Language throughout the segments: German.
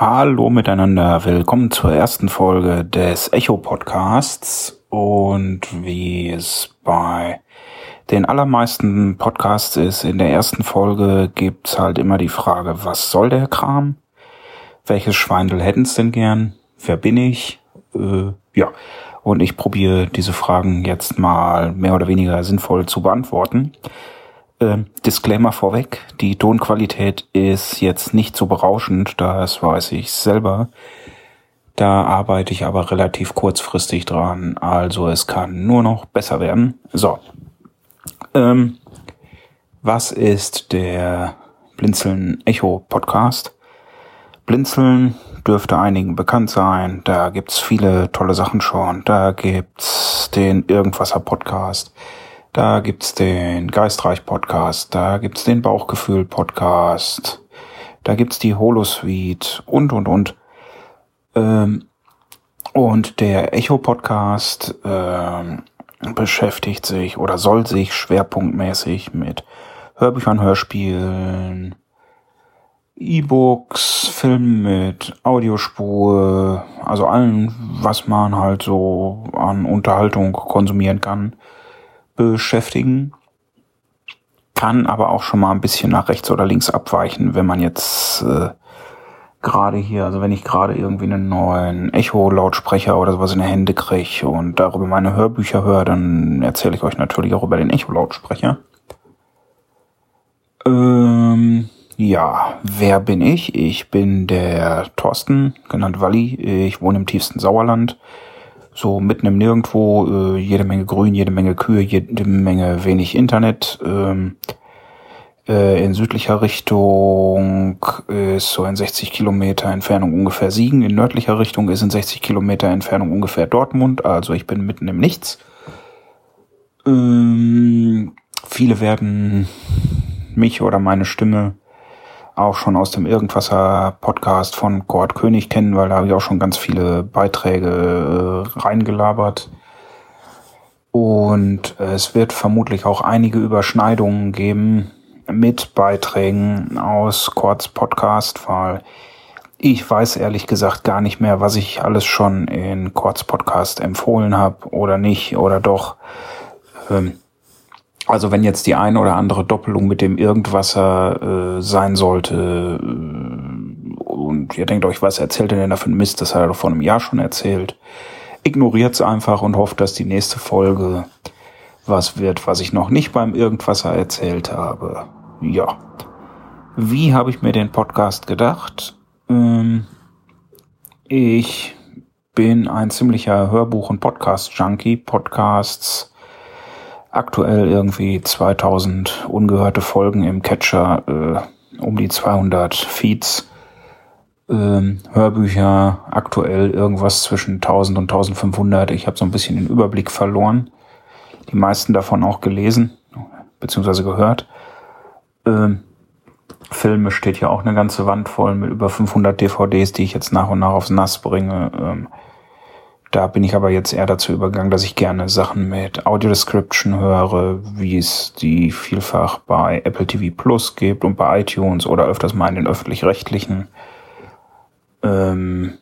Hallo miteinander, willkommen zur ersten Folge des Echo Podcasts und wie es bei den allermeisten Podcasts ist, in der ersten Folge gibt's halt immer die Frage, was soll der Kram? Welches Schweindel hätten's denn gern? Wer bin ich? Äh, ja, und ich probiere diese Fragen jetzt mal mehr oder weniger sinnvoll zu beantworten. Äh, Disclaimer vorweg, die Tonqualität ist jetzt nicht so berauschend, das weiß ich selber. Da arbeite ich aber relativ kurzfristig dran, also es kann nur noch besser werden. So, ähm, was ist der Blinzeln Echo Podcast? Blinzeln dürfte einigen bekannt sein, da gibt's viele tolle Sachen schon. Da gibt's den Irgendwasser Podcast, da gibt's den Geistreich Podcast, da gibt's den Bauchgefühl Podcast, da gibt's die Holosuite und und und. Ähm, und der Echo Podcast ähm, beschäftigt sich oder soll sich schwerpunktmäßig mit Hörbüchern, Hörspielen, E-Books, Filmen mit Audiospur, also allem, was man halt so an Unterhaltung konsumieren kann, beschäftigen. Kann aber auch schon mal ein bisschen nach rechts oder links abweichen, wenn man jetzt äh, gerade hier, also wenn ich gerade irgendwie einen neuen Echo-Lautsprecher oder sowas in die Hände kriege und darüber meine Hörbücher höre, dann erzähle ich euch natürlich auch über den Echo-Lautsprecher. Ähm, ja, wer bin ich? Ich bin der Thorsten, genannt Walli. Ich wohne im tiefsten Sauerland so mitten im Nirgendwo, äh, jede Menge Grün, jede Menge Kühe, jede Menge wenig Internet. Ähm, äh, in südlicher Richtung ist so in 60 Kilometer Entfernung ungefähr Siegen, in nördlicher Richtung ist in 60 Kilometer Entfernung ungefähr Dortmund, also ich bin mitten im Nichts. Ähm, viele werden mich oder meine Stimme auch schon aus dem Irgendwasser Podcast von Gord König kennen, weil da habe ich auch schon ganz viele Beiträge äh, reingelabert. Und es wird vermutlich auch einige Überschneidungen geben mit Beiträgen aus Gords Podcast, weil ich weiß ehrlich gesagt gar nicht mehr, was ich alles schon in Gords Podcast empfohlen habe oder nicht oder doch. Ähm, also wenn jetzt die eine oder andere Doppelung mit dem Irgendwasser äh, sein sollte äh, und ihr denkt euch, was erzählt er denn da für ein Mist, das hat er doch vor einem Jahr schon erzählt, ignoriert's einfach und hofft, dass die nächste Folge was wird, was ich noch nicht beim Irgendwasser erzählt habe. Ja. Wie habe ich mir den Podcast gedacht? Ähm, ich bin ein ziemlicher Hörbuch- und Podcast-Junkie. Podcasts aktuell irgendwie 2000 ungehörte Folgen im Catcher, äh, um die 200 Feeds, ähm, Hörbücher, aktuell irgendwas zwischen 1000 und 1500. Ich habe so ein bisschen den Überblick verloren. Die meisten davon auch gelesen, beziehungsweise gehört. Ähm, Filme steht ja auch eine ganze Wand voll mit über 500 DVDs, die ich jetzt nach und nach aufs Nass bringe. Ähm, da bin ich aber jetzt eher dazu übergegangen, dass ich gerne Sachen mit Audio Description höre, wie es die vielfach bei Apple TV Plus gibt und bei iTunes oder öfters mal in den öffentlich-rechtlichen. Ähm,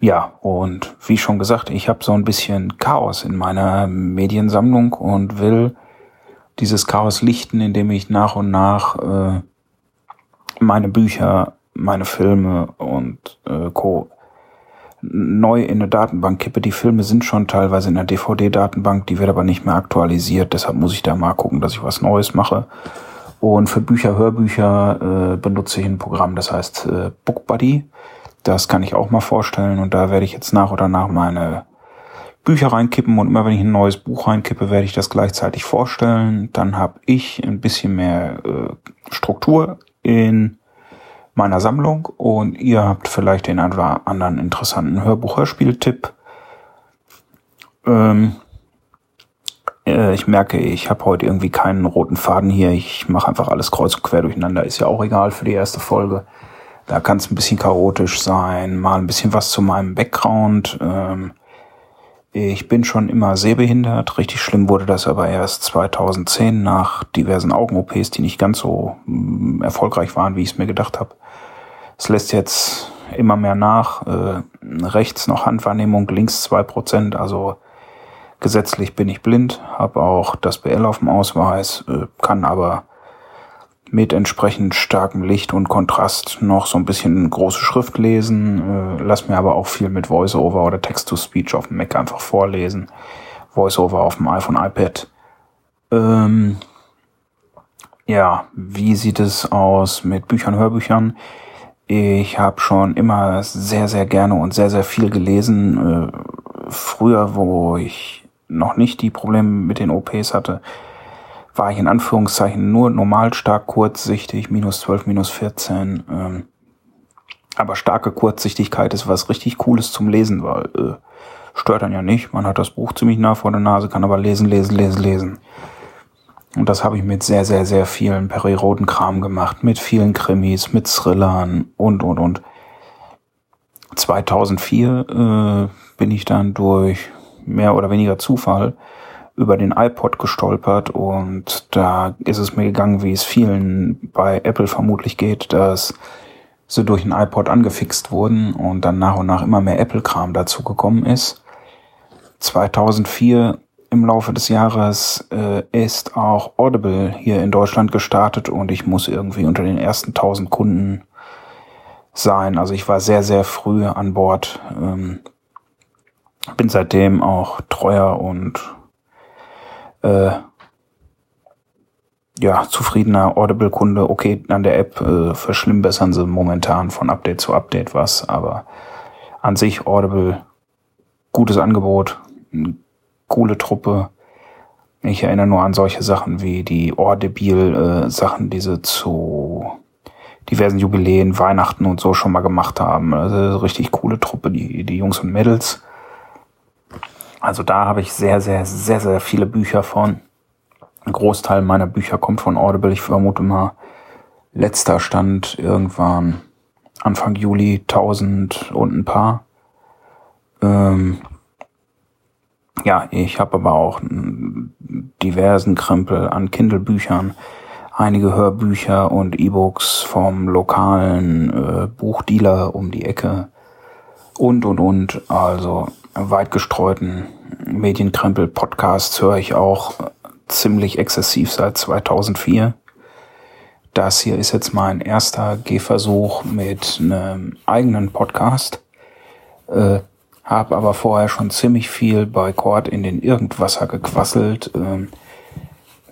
ja, und wie schon gesagt, ich habe so ein bisschen Chaos in meiner Mediensammlung und will dieses Chaos lichten, indem ich nach und nach äh, meine Bücher, meine Filme und äh, Co neu in eine Datenbank kippe. Die Filme sind schon teilweise in der DVD-Datenbank, die wird aber nicht mehr aktualisiert. Deshalb muss ich da mal gucken, dass ich was Neues mache. Und für Bücher, Hörbücher äh, benutze ich ein Programm, das heißt äh, BookBuddy. Das kann ich auch mal vorstellen und da werde ich jetzt nach oder nach meine Bücher reinkippen und immer wenn ich ein neues Buch reinkippe, werde ich das gleichzeitig vorstellen. Dann habe ich ein bisschen mehr äh, Struktur in meiner Sammlung und ihr habt vielleicht den einen oder anderen interessanten Hörbuch-Hörspiel-Tipp. Ähm, äh, ich merke, ich habe heute irgendwie keinen roten Faden hier. Ich mache einfach alles kreuz und quer durcheinander. Ist ja auch egal für die erste Folge. Da kann es ein bisschen chaotisch sein, mal ein bisschen was zu meinem Background. Ähm, ich bin schon immer sehbehindert. Richtig schlimm wurde das aber erst 2010 nach diversen Augen-OPs, die nicht ganz so mm, erfolgreich waren, wie ich es mir gedacht habe. Es lässt jetzt immer mehr nach. Äh, rechts noch Handwahrnehmung, links zwei Prozent. Also gesetzlich bin ich blind, habe auch das BL auf dem Ausweis, äh, kann aber mit entsprechend starkem Licht und Kontrast noch so ein bisschen große Schrift lesen. Äh, lass mir aber auch viel mit VoiceOver oder Text-to-Speech auf dem Mac einfach vorlesen. VoiceOver auf dem iPhone, iPad. Ähm, ja, wie sieht es aus mit Büchern, Hörbüchern? Ich habe schon immer sehr, sehr gerne und sehr, sehr viel gelesen. Äh, früher, wo ich noch nicht die Probleme mit den OPs hatte, war ich in Anführungszeichen nur normal stark kurzsichtig, minus 12, minus 14. Ähm, aber starke Kurzsichtigkeit ist was richtig Cooles zum Lesen, weil äh, stört dann ja nicht. Man hat das Buch ziemlich nah vor der Nase, kann aber lesen, lesen, lesen, lesen. Und das habe ich mit sehr, sehr, sehr vielen Periroden-Kram gemacht, mit vielen Krimis, mit Thrillern und, und, und. 2004 äh, bin ich dann durch mehr oder weniger Zufall über den iPod gestolpert und da ist es mir gegangen, wie es vielen bei Apple vermutlich geht, dass sie durch den iPod angefixt wurden und dann nach und nach immer mehr Apple-Kram dazu gekommen ist. 2004 im Laufe des Jahres äh, ist auch Audible hier in Deutschland gestartet und ich muss irgendwie unter den ersten 1000 Kunden sein. Also ich war sehr, sehr früh an Bord. Ähm, bin seitdem auch treuer und äh, ja, zufriedener Audible-Kunde. Okay, an der App äh, verschlimmbessern sie momentan von Update zu Update was, aber an sich Audible, gutes Angebot, coole Truppe. Ich erinnere nur an solche Sachen wie die Audible-Sachen, äh, die sie zu diversen Jubiläen, Weihnachten und so schon mal gemacht haben. Also richtig coole Truppe, die, die Jungs und Mädels. Also da habe ich sehr, sehr, sehr, sehr viele Bücher von. Ein Großteil meiner Bücher kommt von Audible. Ich vermute mal, letzter Stand irgendwann Anfang Juli 1000 und ein paar. Ähm, ja, ich habe aber auch diversen Krempel an Kindle-Büchern, einige Hörbücher und E-Books vom lokalen äh, Buchdealer um die Ecke und und und. Also weit gestreuten Medienkrempel Podcasts höre ich auch ziemlich exzessiv seit 2004. Das hier ist jetzt mein erster Gehversuch mit einem eigenen Podcast. Äh, hab aber vorher schon ziemlich viel bei Cord in den Irgendwasser gequasselt. Ähm,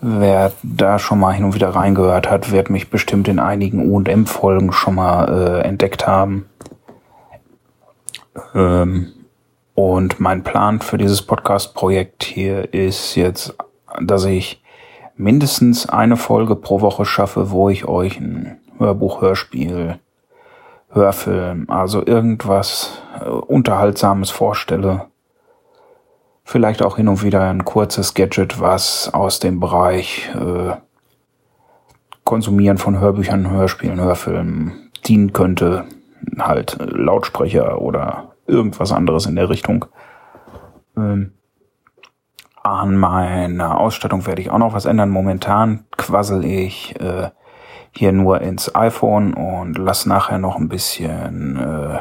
wer da schon mal hin und wieder reingehört hat, wird mich bestimmt in einigen U&M-Folgen schon mal äh, entdeckt haben. Ähm, und mein Plan für dieses Podcast-Projekt hier ist jetzt, dass ich mindestens eine Folge pro Woche schaffe, wo ich euch ein Hörbuch, Hörspiel, Hörfilm, also irgendwas äh, Unterhaltsames vorstelle. Vielleicht auch hin und wieder ein kurzes Gadget, was aus dem Bereich äh, Konsumieren von Hörbüchern, Hörspielen, Hörfilmen dienen könnte. Halt Lautsprecher oder irgendwas anderes in der Richtung. Ähm, an meiner Ausstattung werde ich auch noch was ändern. Momentan quassel ich äh, hier nur ins iPhone und lass nachher noch ein bisschen äh,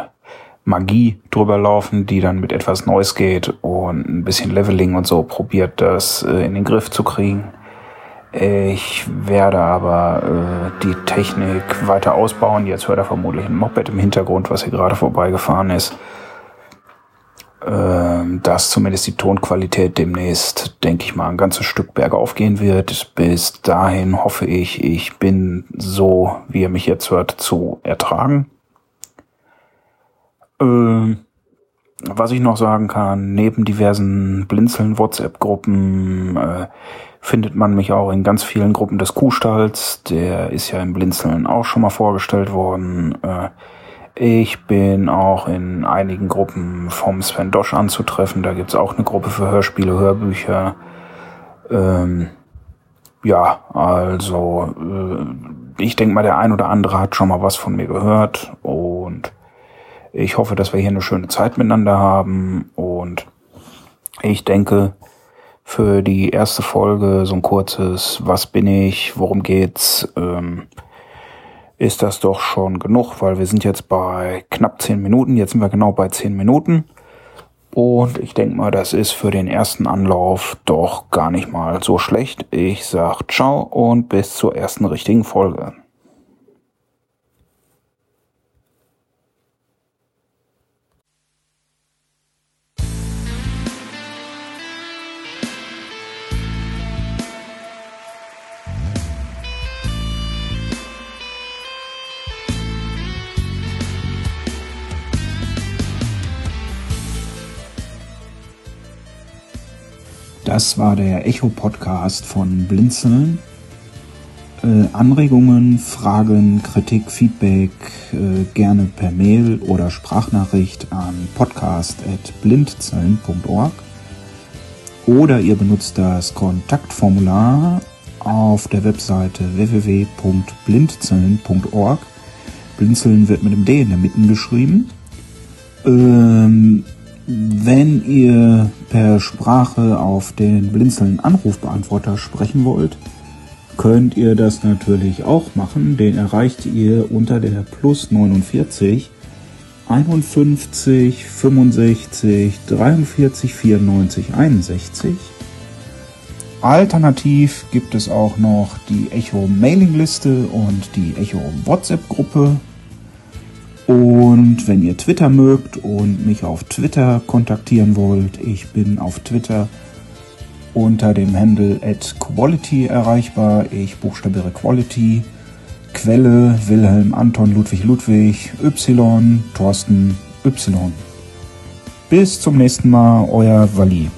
Magie drüber laufen, die dann mit etwas Neues geht und ein bisschen Leveling und so probiert, das äh, in den Griff zu kriegen. Ich werde aber äh, die Technik weiter ausbauen. Jetzt hört er vermutlich ein Moped im Hintergrund, was hier gerade vorbeigefahren ist. Ähm, dass zumindest die Tonqualität demnächst, denke ich mal, ein ganzes Stück bergauf gehen wird. Bis dahin hoffe ich, ich bin so, wie ihr mich jetzt hört, zu ertragen. Ähm, was ich noch sagen kann, neben diversen Blinzeln WhatsApp-Gruppen äh, findet man mich auch in ganz vielen Gruppen des Kuhstalls. Der ist ja im Blinzeln auch schon mal vorgestellt worden. Äh, ich bin auch in einigen Gruppen vom Sven Dosch anzutreffen. Da gibt's auch eine Gruppe für Hörspiele, Hörbücher. Ähm, ja, also äh, ich denke mal, der ein oder andere hat schon mal was von mir gehört und ich hoffe, dass wir hier eine schöne Zeit miteinander haben und ich denke, für die erste Folge so ein kurzes Was bin ich, worum geht's, ähm, ist das doch schon genug, weil wir sind jetzt bei knapp zehn Minuten. Jetzt sind wir genau bei zehn Minuten. Und ich denke mal, das ist für den ersten Anlauf doch gar nicht mal so schlecht. Ich sag ciao und bis zur ersten richtigen Folge. Das war der Echo-Podcast von Blinzeln. Äh, Anregungen, Fragen, Kritik, Feedback äh, gerne per Mail oder Sprachnachricht an podcast.blindzellen.org oder ihr benutzt das Kontaktformular auf der Webseite www.blindzellen.org. Blinzeln wird mit dem D in der Mitte geschrieben. Ähm, wenn ihr per Sprache auf den Blinzeln Anrufbeantworter sprechen wollt, könnt ihr das natürlich auch machen. Den erreicht ihr unter der Plus 49 51 65 43 94 61. Alternativ gibt es auch noch die Echo Mailingliste und die Echo WhatsApp Gruppe. Und wenn ihr Twitter mögt und mich auf Twitter kontaktieren wollt, ich bin auf Twitter unter dem Handle at Quality erreichbar. Ich buchstabiere Quality. Quelle Wilhelm Anton Ludwig Ludwig Y Thorsten Y. Bis zum nächsten Mal, euer Wally.